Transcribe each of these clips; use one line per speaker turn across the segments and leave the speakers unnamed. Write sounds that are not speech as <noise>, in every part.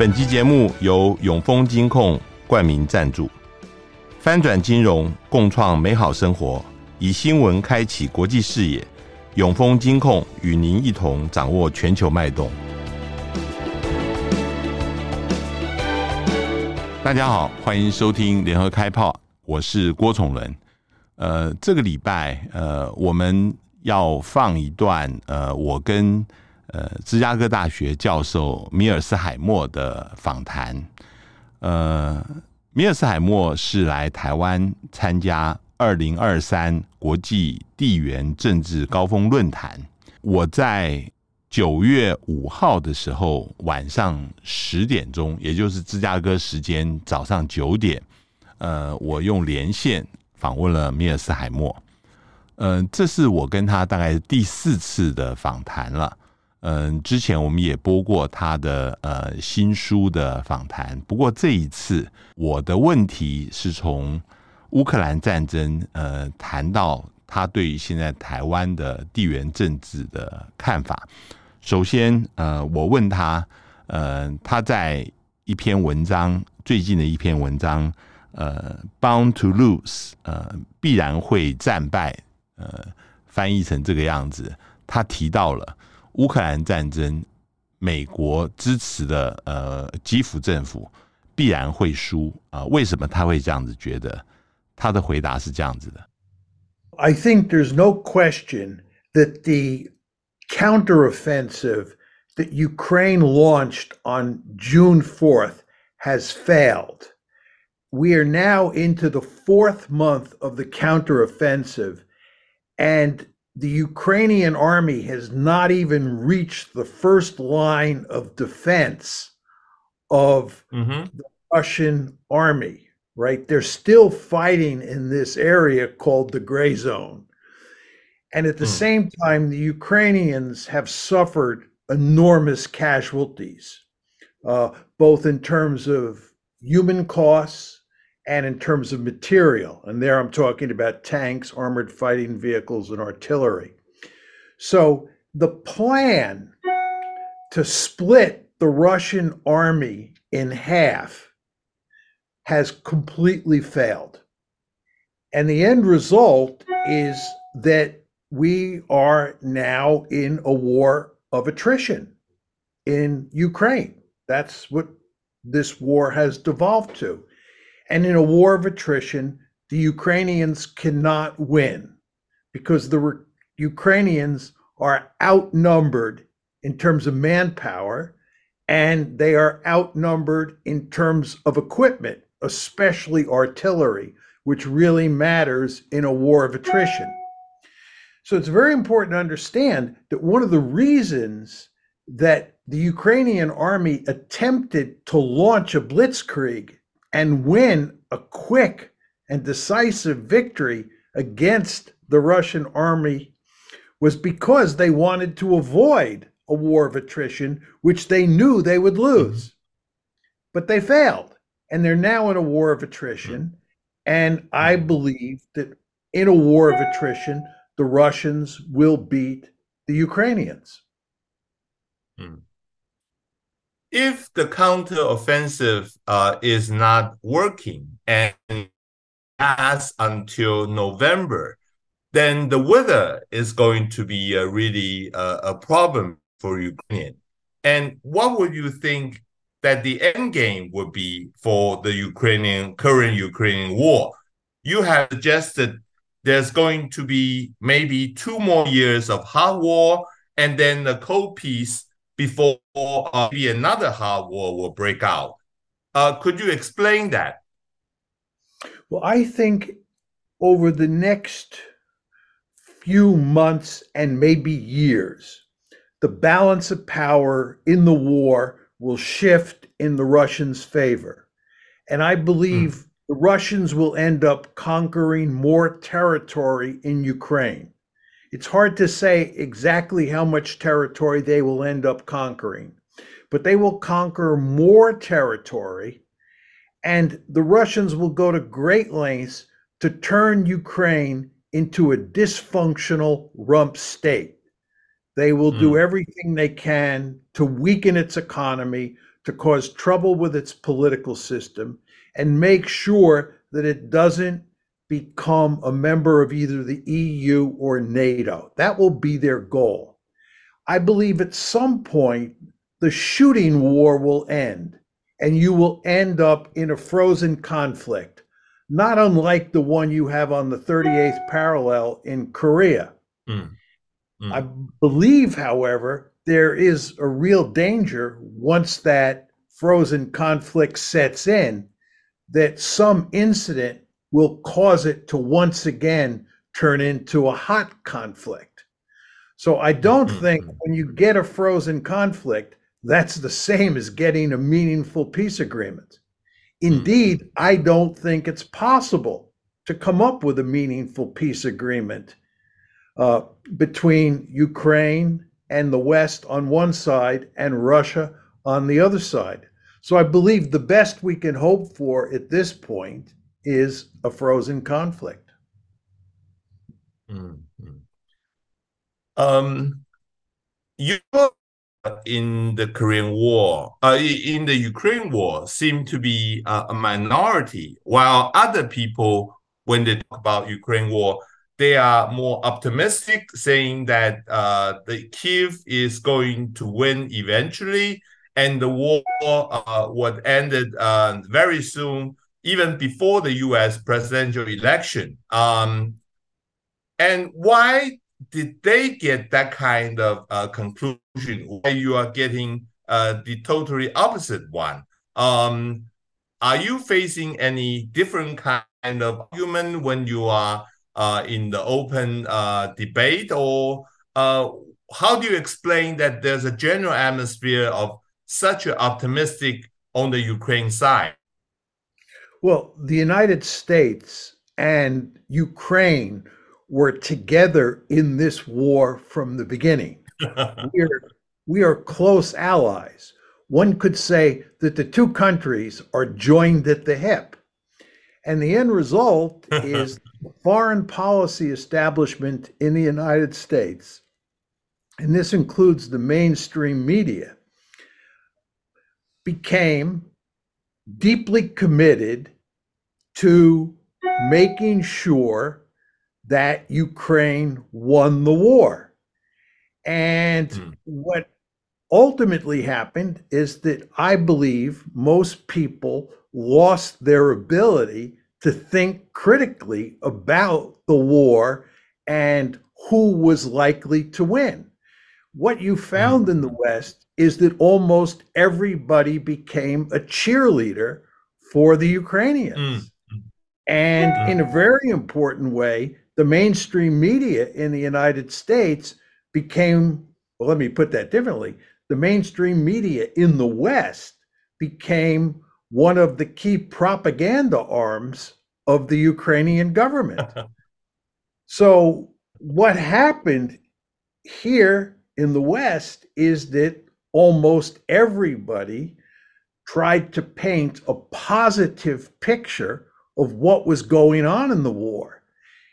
本集节目由永丰金控冠名赞助，翻转金融，共创美好生活，以新闻开启国际视野。永丰金控与您一同掌握全球脉动。大家好，欢迎收听联合开炮，我是郭崇伦。呃，这个礼拜，呃，我们要放一段，呃，我跟。呃，芝加哥大学教授米尔斯海默的访谈。呃，米尔斯海默是来台湾参加二零二三国际地缘政治高峰论坛。我在九月五号的时候晚上十点钟，也就是芝加哥时间早上九点，呃，我用连线访问了米尔斯海默。嗯，这是我跟他大概第四次的访谈了。嗯，之前我们也播过他的呃新书的访谈，不过这一次我的问题是从乌克兰战争呃谈到他对于现在台湾的地缘政治的看法。首先，呃，我问他，呃，他在一篇文章最近的一篇文章，呃，Bound to lose，呃，必然会战败，呃，翻译成这个样子，他提到了。乌克兰战争，美国支持的呃基辅政府必然会输啊？为什么他会这样子觉得？他的回答是这样子的：
I think there's no question that the counteroffensive that Ukraine launched on June 4th has failed. We are now into the fourth month of the counteroffensive, and the Ukrainian army has not even reached the first line of defense of mm-hmm. the Russian army, right? They're still fighting in this area called the gray zone. And at the mm. same time, the Ukrainians have suffered enormous casualties, uh, both in terms of human costs and in terms of material. And there I'm talking about tanks, armored fighting vehicles, and artillery. So the plan to split the Russian army in half has completely failed. And the end result is that we are now in a war of attrition in Ukraine. That's what this war has devolved to. And in a war of attrition, the Ukrainians cannot win because the Re- Ukrainians are outnumbered in terms of manpower and they are outnumbered in terms of equipment, especially artillery, which really matters in a war of attrition. So it's very important to understand that one of the reasons that the Ukrainian army attempted to launch a blitzkrieg and win a quick and decisive victory against the Russian army was because they wanted to avoid a war of attrition, which they knew they would lose. Mm-hmm. But they failed, and they're now in a war of attrition. And I mm-hmm. believe that in a war of attrition, the Russians will beat the Ukrainians.
Mm if the counteroffensive uh, is not working and lasts until November, then the weather is going to be a really uh, a problem for Ukraine. And what would you think that the end game would be for the Ukrainian current Ukrainian war? You have suggested there's going to be maybe two more years of hot war and then the cold peace before uh, maybe another hard war will break out. Uh, could you explain that?
Well, I think over the next few months and maybe years, the balance of power in the war will shift in the Russians' favor. And I believe mm. the Russians will end up conquering more territory in Ukraine. It's hard to say exactly how much territory they will end up conquering, but they will conquer more territory, and the Russians will go to great lengths to turn Ukraine into a dysfunctional rump state. They will mm. do hmm. everything they can to weaken its economy, to cause trouble with its political system and make sure that it doesn't become a member of either the EU or NATO. That will be their goal. I believe at some point the shooting war will end and you will end up in a frozen conflict, not unlike the one you have on the 38th parallel in Korea. Mm. Mm. I believe, however, there is a real danger once that frozen conflict sets in that some incident will cause it to once again turn into a hot conflict. So I don't mm-hmm. think when you get a frozen conflict, that's the same as getting a meaningful peace agreement. Indeed, mm-hmm. I don't think it's possible to come up with a meaningful peace agreement uh, between Ukraine and the West on one side and Russia on the other side. So I believe the best we can hope for at this point is a frozen conflict.
Mm-hmm. Um, you in the Korean War, uh, in the Ukraine War, seem to be uh, a minority, while other people, when they talk about Ukraine War, they are more optimistic, saying that uh, the Kiev is going to win eventually, and the war uh, would ended uh, very soon, even before the U.S. presidential election. Um, and why did they get that kind of uh, conclusion? Why you are getting uh, the totally opposite one? Um, are you facing any different kind of argument when you are uh, in the open uh, debate, or uh, how do you explain that there's a general atmosphere of such an optimistic on the Ukraine side?
Well, the United States and Ukraine were together in this war from the beginning. <laughs> we, are, we are close allies. One could say that the two countries are joined at the hip. And the end result <laughs> is the foreign policy establishment in the United States, and this includes the mainstream media, became deeply committed to making sure that Ukraine won the war. And mm. what ultimately happened is that I believe most people lost their ability to think critically about the war and who was likely to win. What you found mm. in the West is that almost everybody became a cheerleader for the Ukrainians. Mm. And in a very important way, the mainstream media in the United States became, well, let me put that differently. The mainstream media in the West became one of the key propaganda arms of the Ukrainian government. <laughs> so, what happened here in the West is that almost everybody tried to paint a positive picture of what was going on in the war.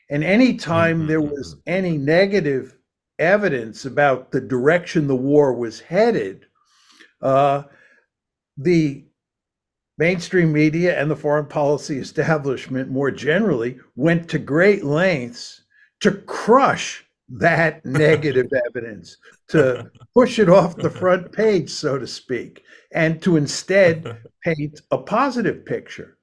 And anytime mm-hmm. there was any negative evidence about the direction the war was headed, uh, the mainstream media and the foreign policy establishment more generally went to great lengths to crush that <laughs> negative evidence, to push it off the front page, so to speak, and to instead <laughs> paint a positive picture.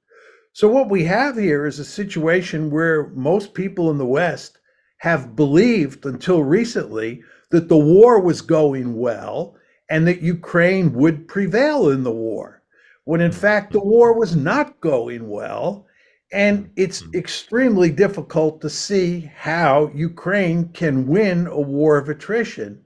So, what we have here is a situation where most people in the West have believed until recently that the war was going well and that Ukraine would prevail in the war, when in fact the war was not going well. And it's mm-hmm. extremely difficult to see how Ukraine can win a war of attrition,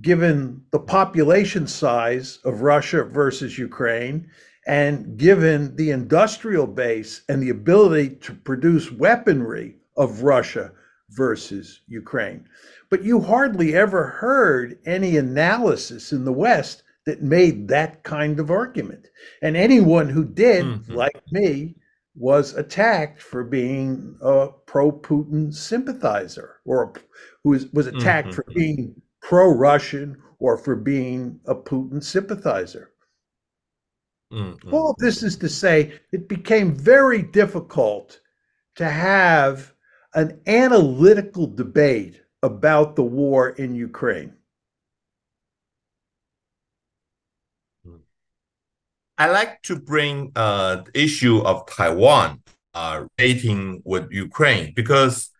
given the population size of Russia versus Ukraine and given the industrial base and the ability to produce weaponry of Russia versus Ukraine. But you hardly ever heard any analysis in the West that made that kind of argument. And anyone who did, mm-hmm. like me, was attacked for being a pro Putin sympathizer or who was, was attacked mm-hmm. for being pro Russian or for being a Putin sympathizer.
Mm,
All this is to say, it became very difficult to have an analytical debate about the war in Ukraine.
I like to bring uh, the issue of Taiwan uh, rating with Ukraine because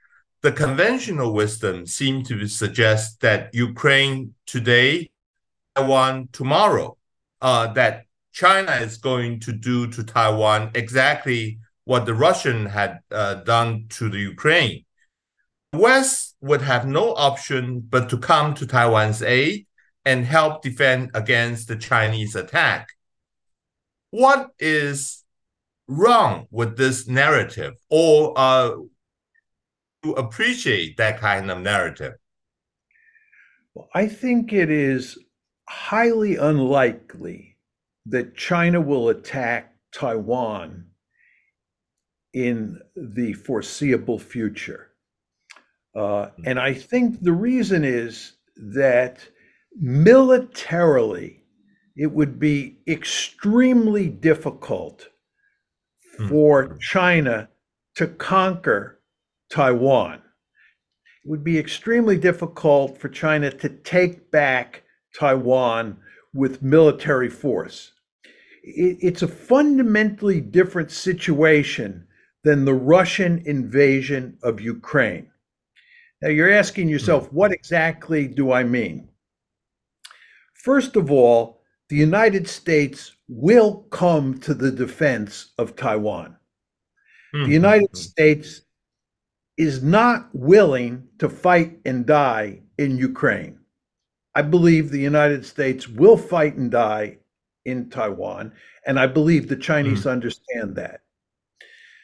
the conventional wisdom seems to suggest that Ukraine today, Taiwan tomorrow, uh, that China is going to do to Taiwan exactly what the Russian had uh, done to the Ukraine. West would have no option but to come to Taiwan's aid and help defend against the Chinese attack. What is wrong with this narrative, or uh, to appreciate that kind of narrative?
Well, I think it is highly unlikely that China will attack Taiwan in the foreseeable future. Uh, and I think the reason is that militarily, it would be extremely difficult hmm. for China to conquer Taiwan. It would be extremely difficult for China to take back Taiwan with military force. It, it's a fundamentally different situation than the Russian invasion of Ukraine. Now, you're asking hmm. yourself, what exactly do I mean? First of all, the United States will come to the defense of Taiwan. The United States is not willing to fight and die in Ukraine. I believe the United States will fight and die in Taiwan, and I believe the Chinese understand that.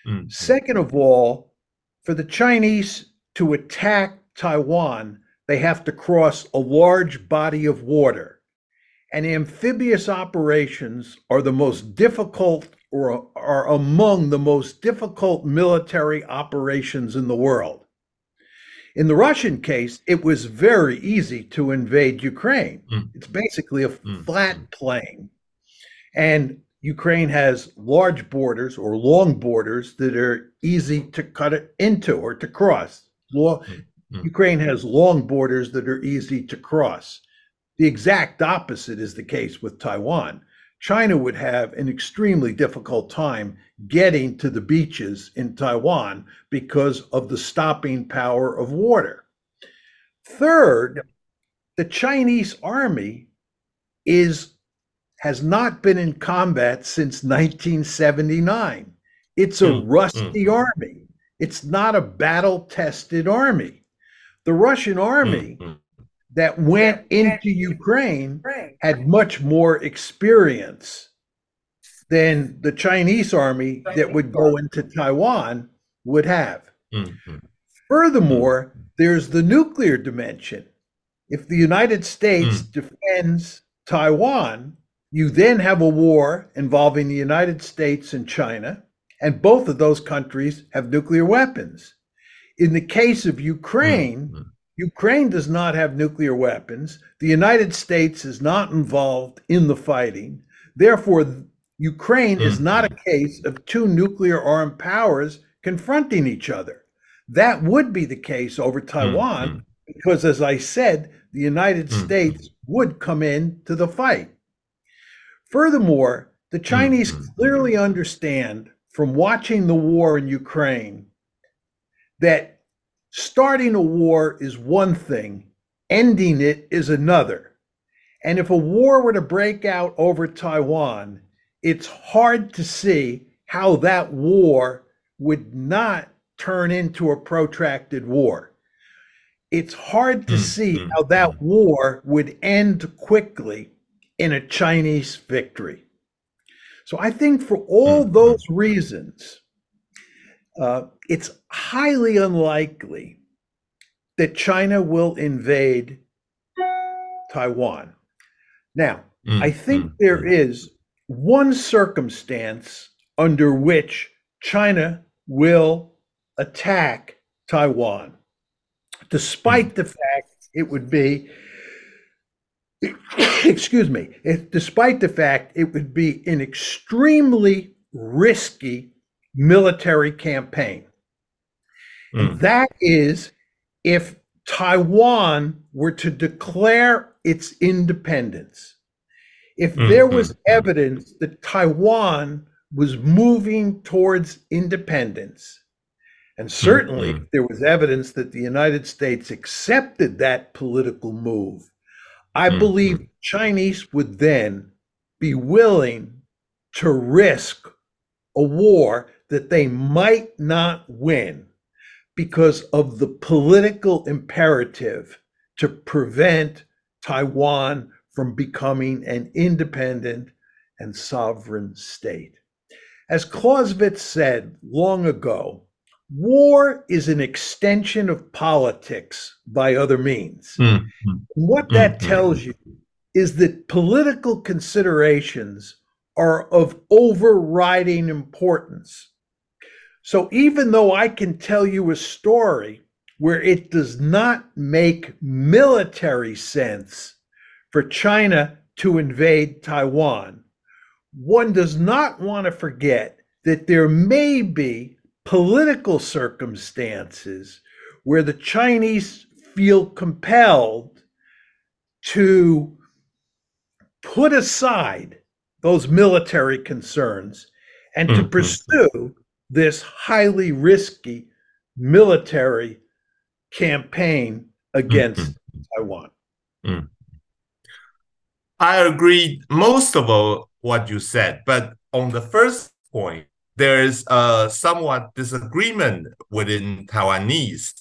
Mm.
Second of all, for the Chinese to attack Taiwan, they have to cross a large body of water. And amphibious operations are the most difficult or are among the most difficult military operations in the world. In the Russian case, it was very easy to invade Ukraine.
Mm.
It's basically a
Mm.
flat plain. And Ukraine has large borders or long borders that are easy to cut it into or to cross.
Mm.
Ukraine has long borders that are easy to cross. The exact opposite is the case with Taiwan. China would have an extremely difficult time getting to the beaches in Taiwan because of the stopping power of water. Third, the Chinese army is has not been in combat since 1979. It's a
Mm,
rusty army. It's not a battle-tested army. The Russian army
Mm, mm.
That went into Ukraine had much more experience than the Chinese army that would go into Taiwan would have.
Mm, mm.
Furthermore, there's the nuclear dimension. If the United States defends Taiwan, you then have a war involving the United States and China, and both of those countries have nuclear weapons. In the case of Ukraine,
Mm,
Ukraine does not have nuclear weapons. The United States is not involved in the fighting. Therefore, th- Ukraine is mm. not a case of two nuclear armed powers confronting each other. That would be the case over mm, Taiwan mm. because, as I said, the United
Mm.
States would come in to the fight. Furthermore, the Chinese
mm.
clearly understand from watching the war in Ukraine that starting a war is one thing, ending it is another. And if a war were to break out over Taiwan, it's hard to see how that war would not turn into a protracted war. It's hard to
Mm,
see
mm,
how that war would end quickly in a Chinese victory. So I think for all those reasons, uh, it's highly unlikely that China will invade Taiwan. Now,
Mm,
I think
mm,
there
mm.
is one circumstance under which China will attack Taiwan, despite the fact it would be <coughs> excuse me, it, despite the fact it would be an extremely risky military campaign.
Mm.
That is, if Taiwan were to declare its independence, if
Mm,
there was
mm, mm.
evidence that Taiwan was moving towards independence, and certainly
mm.
there was evidence that the United States accepted that political move, I
Mm,
believe Chinese would then be willing to risk a war that they might not win because of the political imperative to prevent Taiwan from becoming an independent and sovereign state. As Clausewitz said long ago, war is an extension of politics by other means.
Mm, mm.
And what that
Mhm.
tells you is that political considerations are of overriding importance. So even though I can tell you a story where it does not make military sense for China to invade Taiwan, one does not want to forget that there may be political circumstances where the Chinese feel compelled to put aside those military concerns and to
Mhm.
pursue this highly risky military campaign against Taiwan.
I agree most of all what you said, but on the first point, there is a somewhat disagreement within Taiwanese,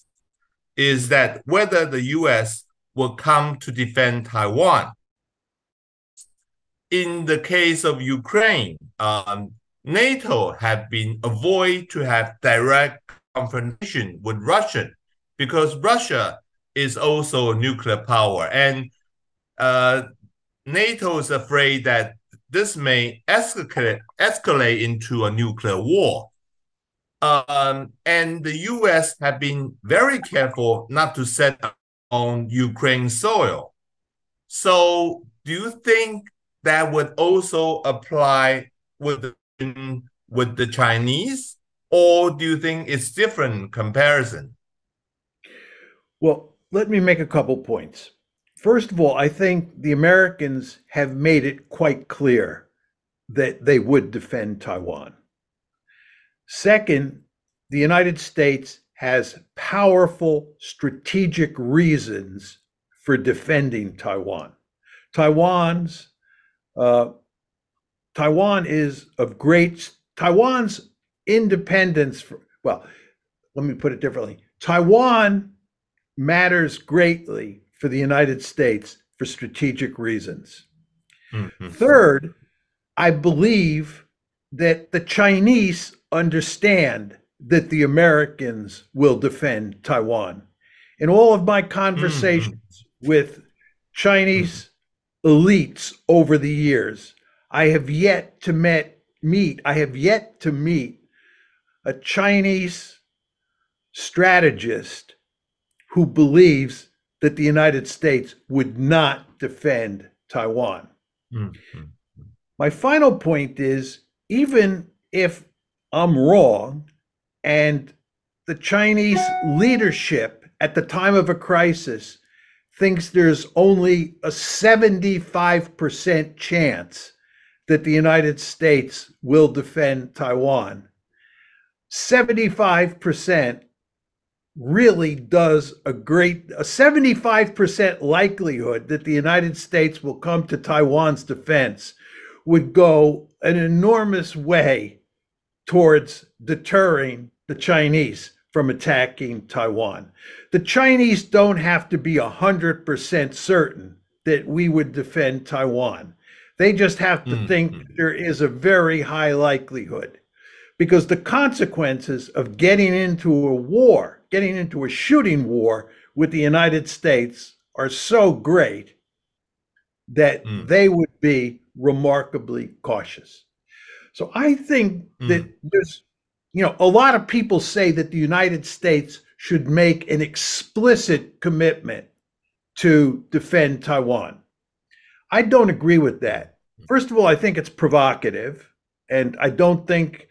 is that whether the U.S. will come to defend Taiwan. In the case of Ukraine, um, NATO have been avoid to have direct confrontation with Russia because Russia is also a nuclear power and uh, NATO is afraid that this may escalate, escalate into a nuclear war. Um, and the US have been very careful not to set on Ukraine soil. So, do you think that would also apply with the, with the Chinese, or do you think it's different comparison?
Well, let me make a couple points. First of all, I think the Americans have made it quite clear that they would defend Taiwan. Second, the United States has powerful strategic reasons for defending Taiwan. Taiwan's uh, Taiwan is of great Taiwan's independence. For, Well, let me put it differently. Taiwan matters greatly for the United States for strategic reasons.
Mhm.
Third, I believe that the Chinese understand that the Americans will defend Taiwan. In all of my conversations with Chinese elites over the years, I have yet to met, meet, I have yet to meet a Chinese strategist who believes that the United States would not defend Taiwan.
Mhm.
My final point is even if I'm wrong and the Chinese leadership at the time of a crisis thinks there's only a 75% chance that the United States will defend Taiwan, 75% really does a great a 75% likelihood that the United States will come to Taiwan's defense would go an enormous way towards deterring the Chinese from attacking Taiwan. The Chinese don't have to be 100% certain that we would defend Taiwan. They just have to
Mm,
think
mm.
there is a very high likelihood because the consequences of getting into a war, getting into a shooting war with the United States are so great that
Mm.
they would be remarkably cautious. So I think that there's, you know, a lot of people say that the United States should make an explicit commitment to defend Taiwan. I don't agree with that. First of all, I think it's provocative, and I don't think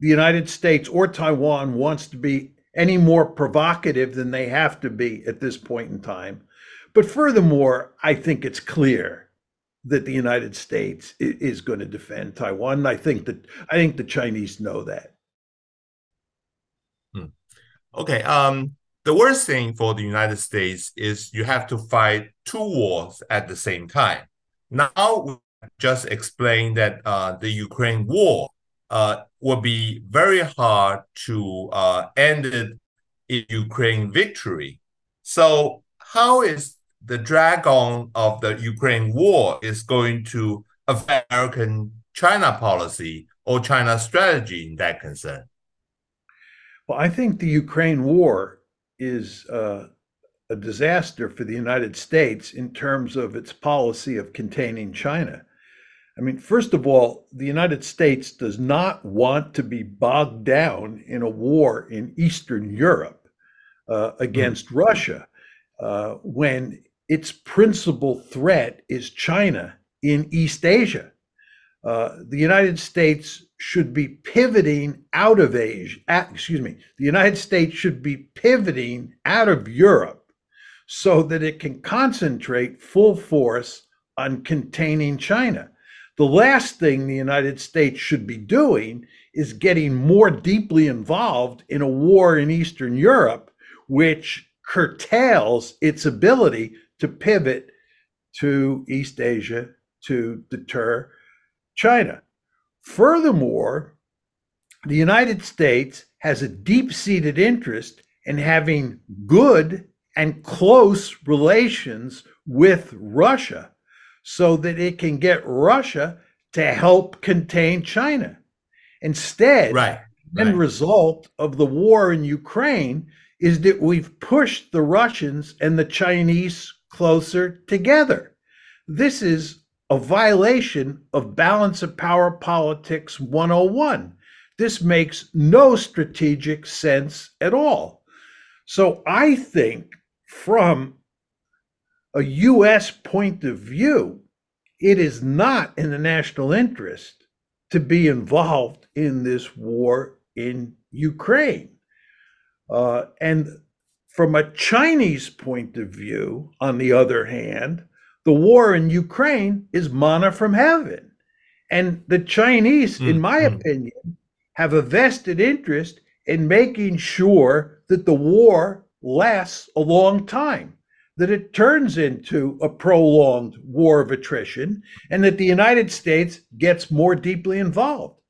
the United States or Taiwan wants to be any more provocative than they have to be at this point in time. But furthermore, I think it's clear that the United States is going to defend Taiwan. I think that I think the Chinese know that.
Hmm. Okay. Um, the worst thing for the United States is you have to fight two wars at the same time. Now, we just explained that uh, the Ukraine war uh, will be very hard to uh, end it in Ukraine victory. So, how is the drag on of the Ukraine war is going to affect American China policy or China strategy in that concern?
Well, I think the Ukraine war is uh, a disaster for the United States in terms of its policy of containing China. I mean, first of all, the United States does not want to be bogged down in a war in Eastern Europe uh, against mm-hmm. Russia uh, when its principal threat is China in East Asia. Uh, the United States should be pivoting out of Asia. Excuse me. The United States should be pivoting out of Europe so that it can concentrate full force on containing China. The last thing the United States should be doing is getting more deeply involved in a war in Eastern Europe, which curtails its ability to pivot to East Asia to deter China. Furthermore, the United States has a deep seated interest in having good and close relations with Russia so that it can get Russia to help contain China. Instead,
right,
the end result of the war in Ukraine is that we've pushed the Russians and the Chinese closer together. This is a violation of balance of power politics 101. This makes no strategic sense at all. So I think from a U.S. point of view, it is not in the national interest to be involved in this war in Ukraine. Uh, and from a Chinese point of view, on the other hand, the war in Ukraine is manna from heaven. And the Chinese, mm-hmm. in my mm. opinion, have a vested interest in making sure that the war lasts a long time that it turns into a prolonged war of attrition and that the United States gets more deeply involved.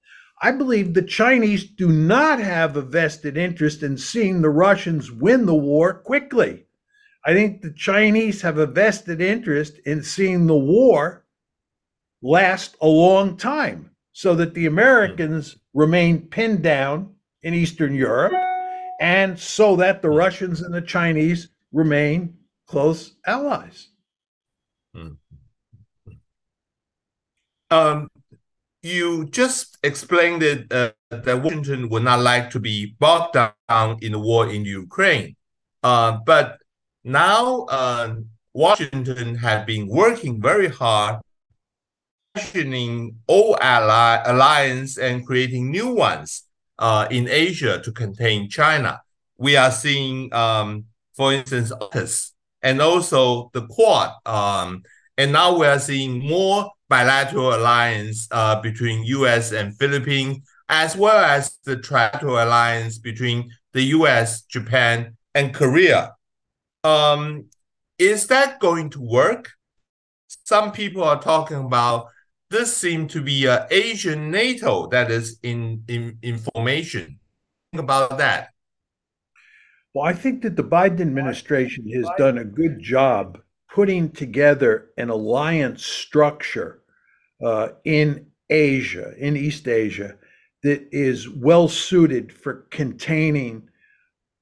I believe the Chinese do not have a vested interest in seeing the Russians win the war quickly. I think the Chinese have a vested interest in seeing the war last a long time so that the Americans remain pinned down in Eastern Europe and so that the Russians and the Chinese remain close allies.
Um, you just explained that, uh, that Washington would not like to be bogged down in the war in Ukraine. Uh, but now uh, Washington has been working very hard, questioning all ally alliance and creating new ones uh, in Asia to contain China. We are seeing, um, for instance, AUKUS and also the Quad. Um, and now we are seeing more bilateral alliance uh, between U.S. and Philippines, as well as the trilateral alliance between the U.S., Japan, and Korea. Um, is that going to work? Some people are talking about this seem to be an Asian NATO that is in, in, in formation. Think about that.
Well, I think that the Biden administration has done a good job putting together an alliance structure uh, in Asia, in East Asia, that is well suited for containing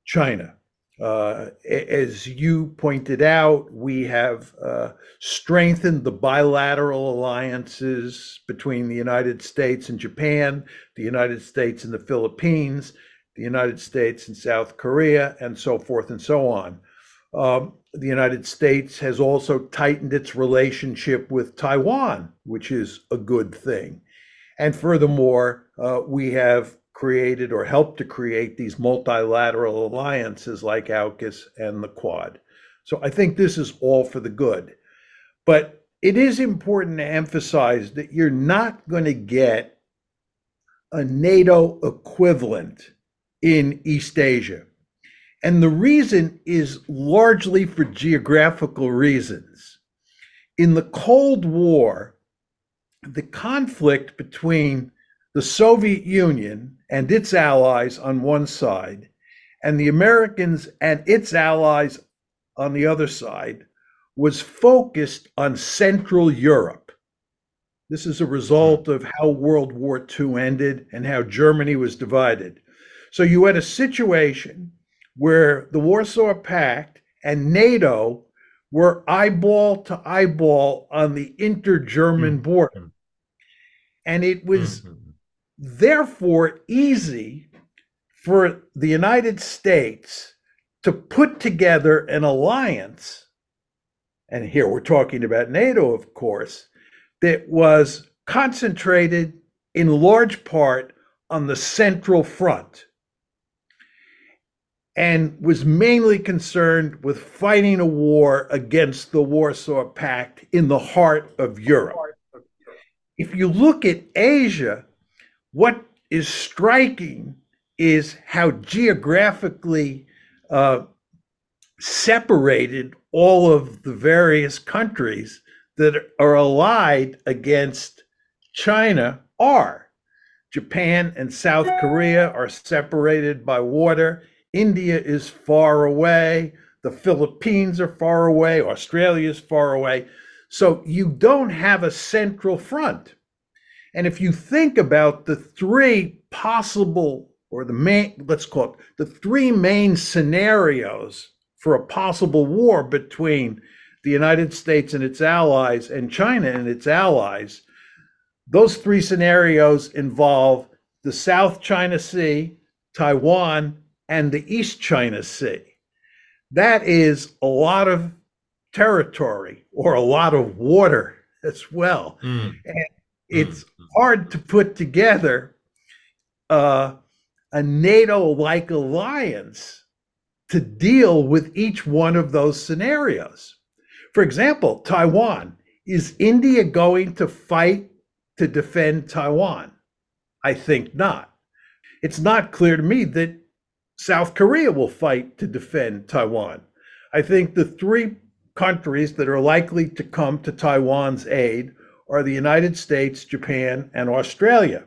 China. Uh, as you pointed out, we have uh, strengthened the bilateral alliances between the United States and Japan, the United States and the Philippines, the United States and South Korea, and so forth and so on. Um, the United States has also tightened its relationship with Taiwan, which is a good thing. And furthermore, uh, we have created or helped to create these multilateral alliances like AUKUS and the Quad. So I think this is all for the good. But it is important to emphasize that you're not going to get a NATO equivalent in East Asia. And the reason is largely for geographical reasons. In the Cold War, the conflict between the Soviet Union and its allies on one side, and the Americans and its allies on the other side, was focused on Central Europe. This is a result of how World War II ended and how Germany was divided. So you had a situation where the Warsaw Pact and NATO were eyeball to eyeball on the inter German mm-hmm. border. And it was mm-hmm therefore easy for the United States to put together an alliance. And here we're talking about NATO, of course, that was concentrated in large part on the Central Front and was mainly concerned with fighting a war against the Warsaw Pact in the heart of Europe. If you look at Asia, what is striking is how geographically uh, separated all of the various countries that are allied against China are. Japan and South Korea are separated by water. India is far away. The Philippines are far away. Australia is far away. So you don't have a central front. And if you think about the three possible, or the main, let's call it the three main scenarios for a possible war between the United States and its allies and China and its allies, those three scenarios involve the South China Sea, Taiwan, and the East China Sea. That is a lot of territory or a lot of water <laughs> as well. Mm. And it's mm-hmm. hard to put together uh, a NATO like alliance to deal with each one of those scenarios. For example, Taiwan. Is India going to fight to defend Taiwan? I think not. It's not clear to me that South Korea will fight to defend Taiwan. I think the three countries that are likely to come to Taiwan's aid are the United States, Japan, and Australia.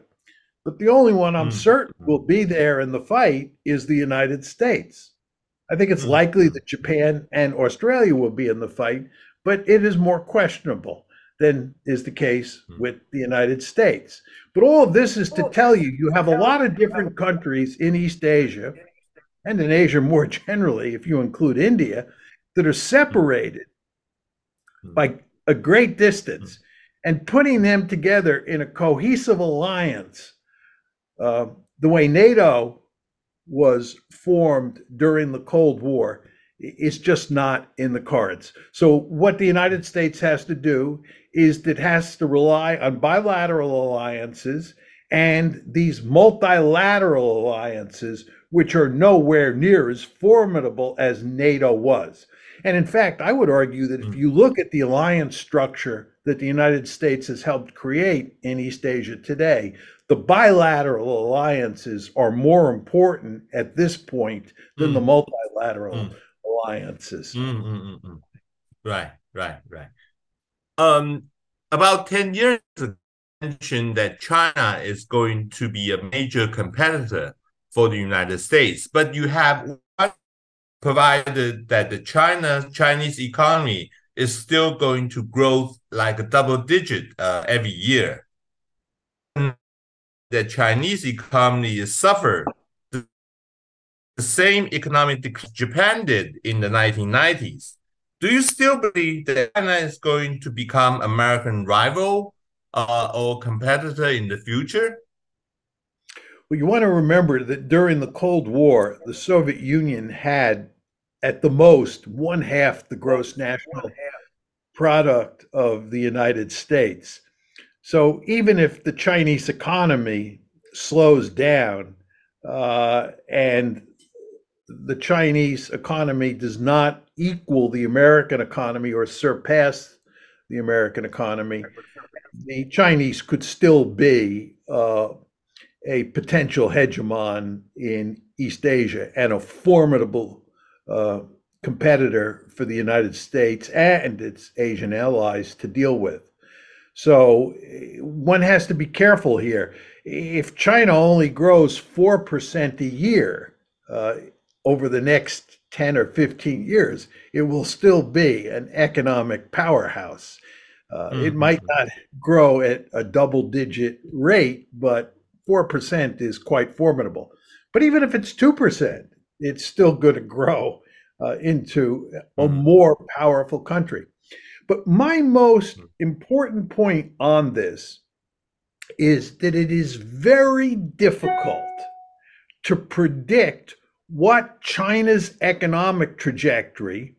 But the only one I'm mm. certain will be there in the fight is the United States. I think it's mm. likely that Japan and Australia will be in the fight, but it is more questionable than is the case mm. with the United States. But all of this is to tell you you have a lot of different countries in East Asia and in Asia more <laughs> generally, if you include India, that are separated hmm. by a great distance and putting them together in a cohesive alliance, uh, the way NATO was formed during the Cold War, is just not in the cards. So, what the United States has to do is it has to rely on bilateral alliances and these multilateral alliances, which are nowhere near as formidable as NATO was. And in fact, I would argue that if hmm. you look at the alliance structure that the United States has helped create in East Asia today. The bilateral alliances are more important at this point than mm. the multilateral mm. alliances.
Mm, right, right, right. Um, about 10 years ago, mentioned that China is going to be a major competitor for the United States, but you have provided that the China Chinese economy is still going to grow like a double digit uh, every year. The Chinese economy is suffered the same economic decline Japan did in the 1990s. Do you still believe that China is going to become American rival uh, or competitor in the future?
Well, you want to remember that during the Cold War, the Soviet Union had at the most one half the gross national product of the United States. So even if the Chinese economy slows down uh, and the Chinese economy does not equal the American economy or surpass the American economy, the Chinese could still be uh, a potential hegemon in East Asia and a formidable uh, competitor for the United States and its Asian allies to deal with. So one has to be careful here. If China only grows 4% a year uh, over the next 10 or 15 years, it will still be an economic powerhouse. Uh, mm-hmm. It might not grow at a double digit rate, but 4% is quite formidable. But even if it's 2%, it's still going to grow uh, into a mm-hmm. more powerful country. But my most mm-hmm. important point on this is that it is very difficult to predict what China's economic trajectory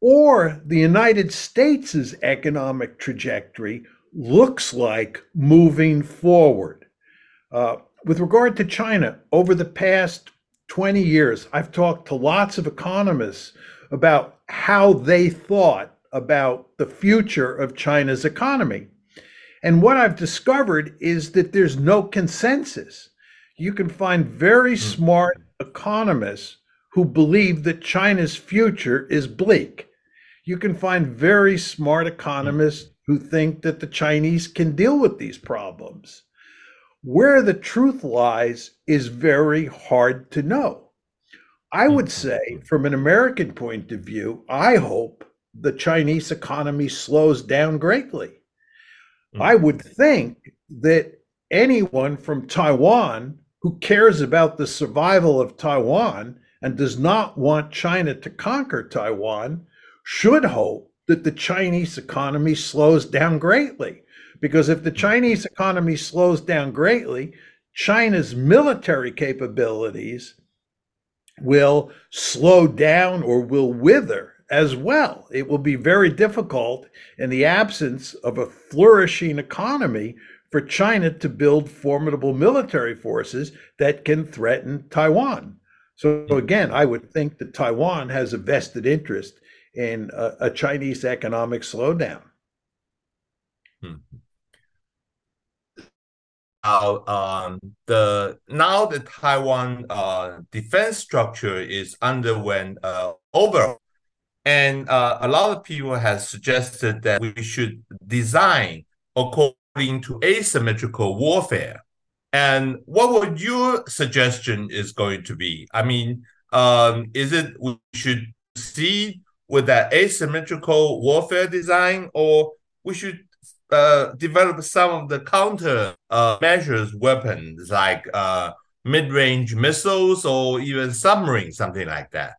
or the United States' economic trajectory looks like moving forward. Uh, with regard to China, over the past 20 years, I've talked to lots of economists about how they thought about the future of China's economy. And what I've discovered is that there's no consensus. You can find very hmm. smart economists who believe that China's future is bleak. You can find very smart economists who think that the Chinese can deal with these problems. Where the truth lies is very hard to know. I would mm-hmm. say, from an American point of view, I hope the Chinese economy slows down greatly. I mm-hmm. would think that anyone from Taiwan who cares about the survival of Taiwan and does not want China to conquer Taiwan should hope that the Chinese economy slows down greatly. Because if the Chinese economy slows down greatly, China's military capabilities will slow down or will wither as well. It will be very difficult in the absence of a flourishing economy for China to build formidable military forces that can threaten Taiwan. So, again, I would think that Taiwan has a vested interest in a, a Chinese economic slowdown.
Hmm um, the now the Taiwan uh, defense structure is underwent uh, overhaul, and uh, a lot of people have suggested that we should design according to asymmetrical warfare. And what would your suggestion is going to be? I mean, um, is it we should see with that asymmetrical warfare design, or we should uh, develop some of the counter uh, measures weapons like uh, mid-range missiles or even submarines, something like that?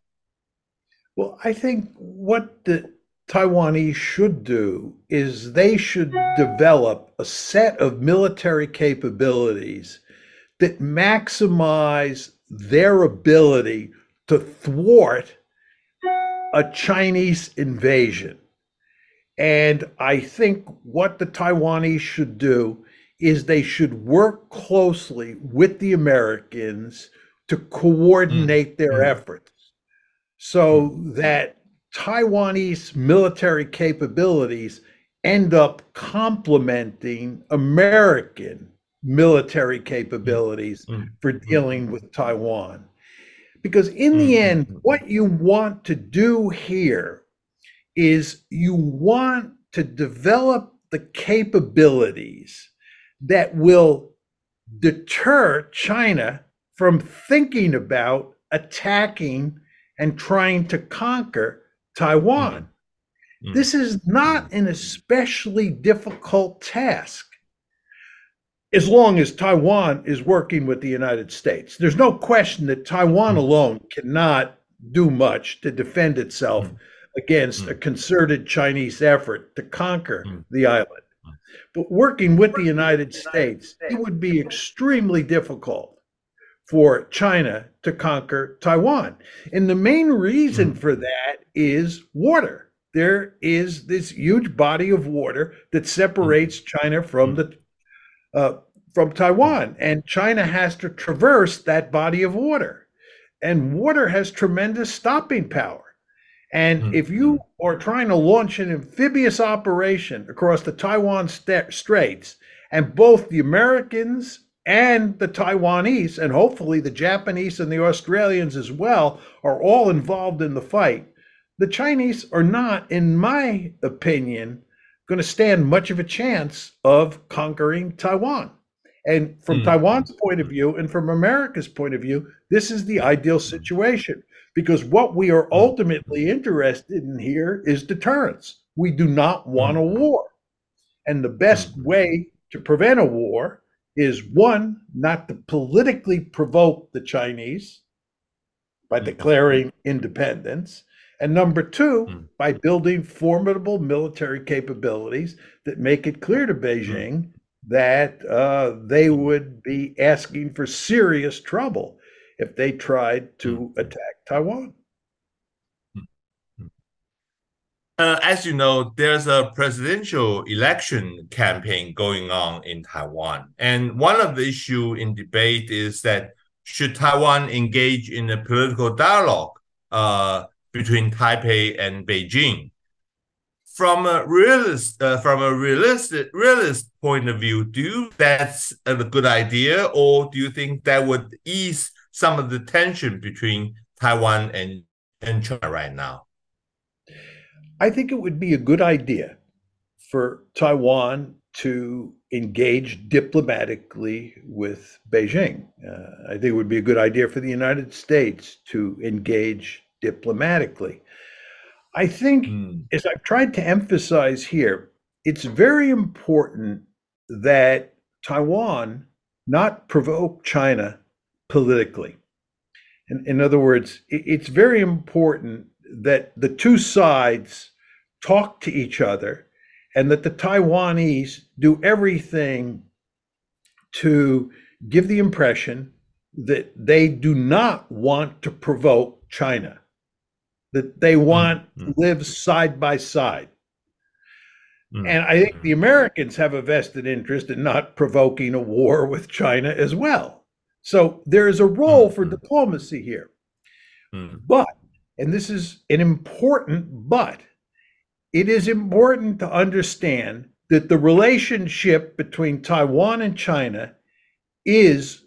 Well, I think what the Taiwanese should do is they should develop a set of military capabilities that maximize their ability to thwart a Chinese invasion. And I think what the Taiwanese should do is they should work closely with the Americans to coordinate mm. their mm. efforts so mm. that Taiwanese military capabilities end up complementing American military capabilities mm. for mm. dealing with Taiwan. Because in the end, what you want to do here is you want to develop the capabilities that will deter China from thinking about attacking and trying to conquer Taiwan. Mm-hmm. This is not an especially difficult task as long as Taiwan is working with the United States. There's no question that Taiwan mm-hmm. alone cannot do much to defend itself mm-hmm against mm. a concerted Chinese effort to conquer mm. the island. Hmm. But working with the United States, it would be extremely difficult for China to conquer Taiwan. And the main reason mm. for that is water. There is this huge body of water that separates mm. China from the uh, from Taiwan, and China has to traverse that body of water. And water has tremendous stopping power. And mm-hmm. if you are trying to launch an amphibious operation across the Taiwan st- Straits, and both the Americans and the Taiwanese, and hopefully the Japanese and the Australians as well, are all involved in the fight, the Chinese are not, in my opinion, going to stand much of a chance of conquering Taiwan. And from mm. Taiwan's point of view and from America's point of view, this is the ideal situation because what we are ultimately interested in here is deterrence. We do not want a mm. war. And the best mm. way to prevent a war is one, not to politically provoke the Chinese by declaring independence. And number two, by building formidable military capabilities that make it clear to Beijing that uh, they would be asking for serious trouble if they tried to hmm. attack Taiwan. Hmm.
Hmm. Uh, as you know, there's a presidential election campaign going on in Taiwan. And one of the issue in debate is that should Taiwan engage in a political dialogue uh, between Taipei and Beijing? from a realist uh, from a realistic realist point of view, do you that's a good idea, or do you think that would ease some of the tension between Taiwan and and China right now?
I think it would be a good idea for Taiwan to engage diplomatically with Beijing. Uh, I think it would be a good idea for the United States to engage diplomatically. I think, mm. as I've tried to emphasize here, it's very important that Taiwan not provoke China politically. In, in other words, it, it's very important that the two sides talk to each other and that the Taiwanese do everything to give the impression that they do not want to provoke China that they want mm-hmm. to live side by side. Mm-hmm. And I think the Americans have a vested interest in not provoking a war with China as well. So there is a role for mm-hmm. diplomacy here. Mm-hmm. But, and this is an important but, it is important to understand that the relationship between Taiwan and China is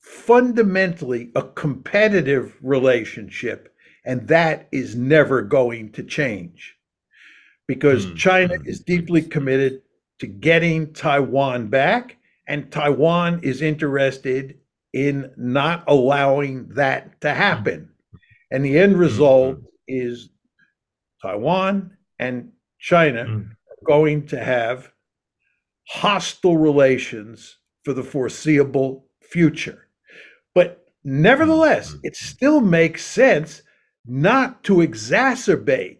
fundamentally a competitive relationship and that is never going to change because mm. China is deeply committed to getting Taiwan back, and Taiwan is interested in not allowing that to happen. And the end result mm. is Taiwan and China mm. are going to have hostile relations for the foreseeable future. But nevertheless, it still makes sense not to exacerbate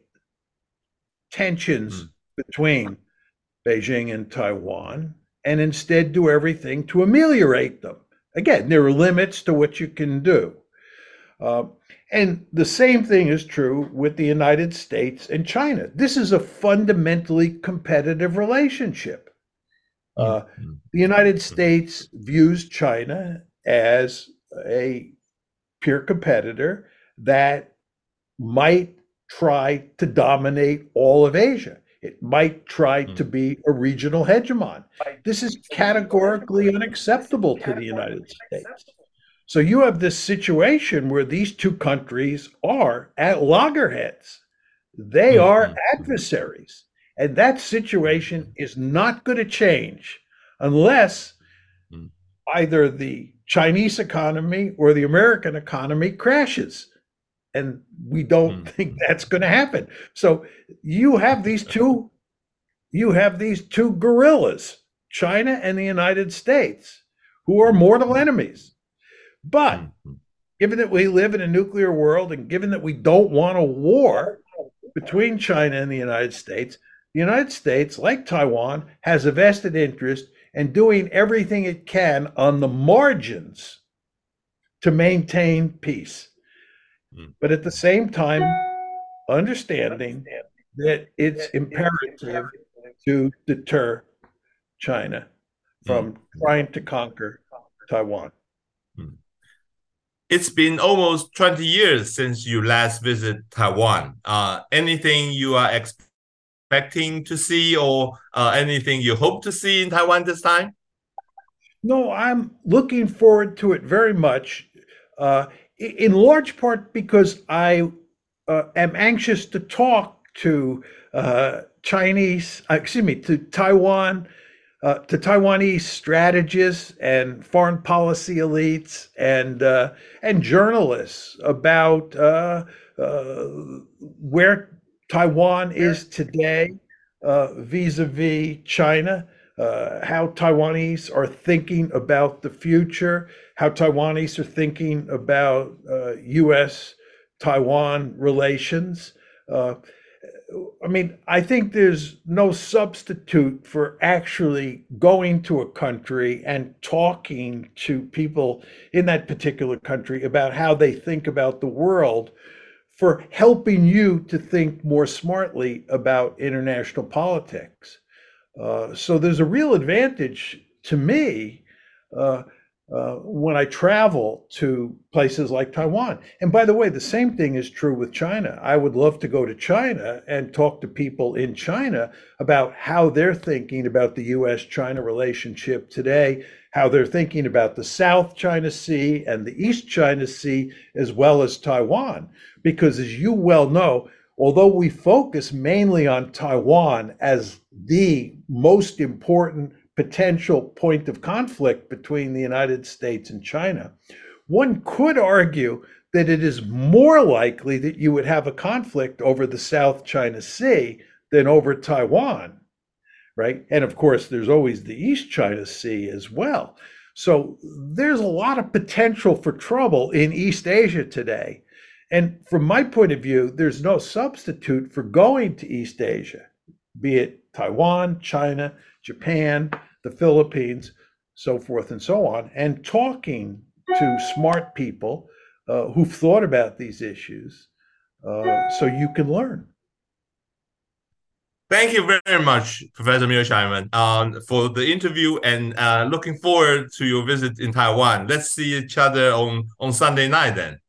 tensions between Beijing and Taiwan, and instead do everything to ameliorate them. Again, there are limits to what you can do. Uh, and the same thing is true with the United States and China. This is a fundamentally competitive relationship. Uh, mm-hmm. the United States views China as a peer competitor that might try to dominate all of Asia. It might try mm. to be a regional hegemon. This is categorically unacceptable to the United States. So you have this situation where these two countries are at loggerheads. They mm-hmm. are adversaries. And that situation is not going to change unless mm. either the Chinese economy or the American economy crashes and we don't mm. think that's going to happen so you have these two you have these two gorillas china and the united states who are mortal enemies but mm-hmm. given that we live in a nuclear world and given that we don't want a war between china and the united states the united states like taiwan has a vested interest in doing everything it can on the margins to maintain peace.
Mm.
But at the same time, understanding that it's imperative to deter China from trying to conquer Taiwan.
It's been almost 20 years since you last visited Taiwan. Uh, anything you are expecting to see or uh, anything you hope to see in Taiwan this time?
No, I'm looking forward to it very much, uh, in large part because I uh, am anxious to talk to uh, Chinese, uh, excuse me, to Taiwan, uh, to Taiwanese strategists and foreign policy elites and uh, and journalists about uh, uh, where Taiwan is today uh, vis-a-vis China, uh, how Taiwanese are thinking about the future, how Taiwanese are thinking about uh, U.S. Taiwan relations. Uh, I mean, I think there's no substitute for actually going to a country and talking to people in that particular country about how they think about the world for helping you to think more smartly about international politics. Uh, so there's a real advantage to me uh, uh, when I travel to places like Taiwan. And by the way, the same thing is true with China. I would love to go to China and talk to people in China about how they're thinking about the US China relationship today, how they're thinking about the South China Sea and the East China Sea, as well as Taiwan. Because as you well know, although we focus mainly on Taiwan as the most important potential point of conflict between the United States and China, one could argue that it is more likely that you would have a conflict over the South China Sea than over Taiwan, right? And of course, there's always the East China Sea as well. So there's a lot of potential for trouble in East Asia today. And from my point of view, there's no substitute for going to East Asia, be it Taiwan, China, Japan, the Philippines, so forth and so on, and talking to smart people uh, who've thought about these issues uh, so you can learn.
Thank you very much, Professor Mearsheimer, um, for the interview and uh, looking forward to your visit in Taiwan. Let's see each other on, on Sunday night then.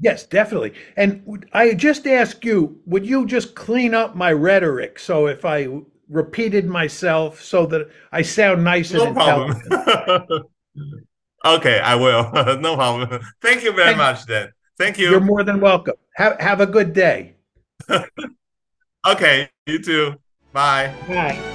Yes, definitely. And would- I just ask you, would you just clean up my rhetoric so if I repeated myself so that I sound nice and
No problem.
intelligent? <laughs>
okay, I will. <laughs> no problem. Thank you very
Thank-
much then. Thank you.
You're more than welcome. Have, have a good day. <laughs>
Okay, you too. Bye.
Bye.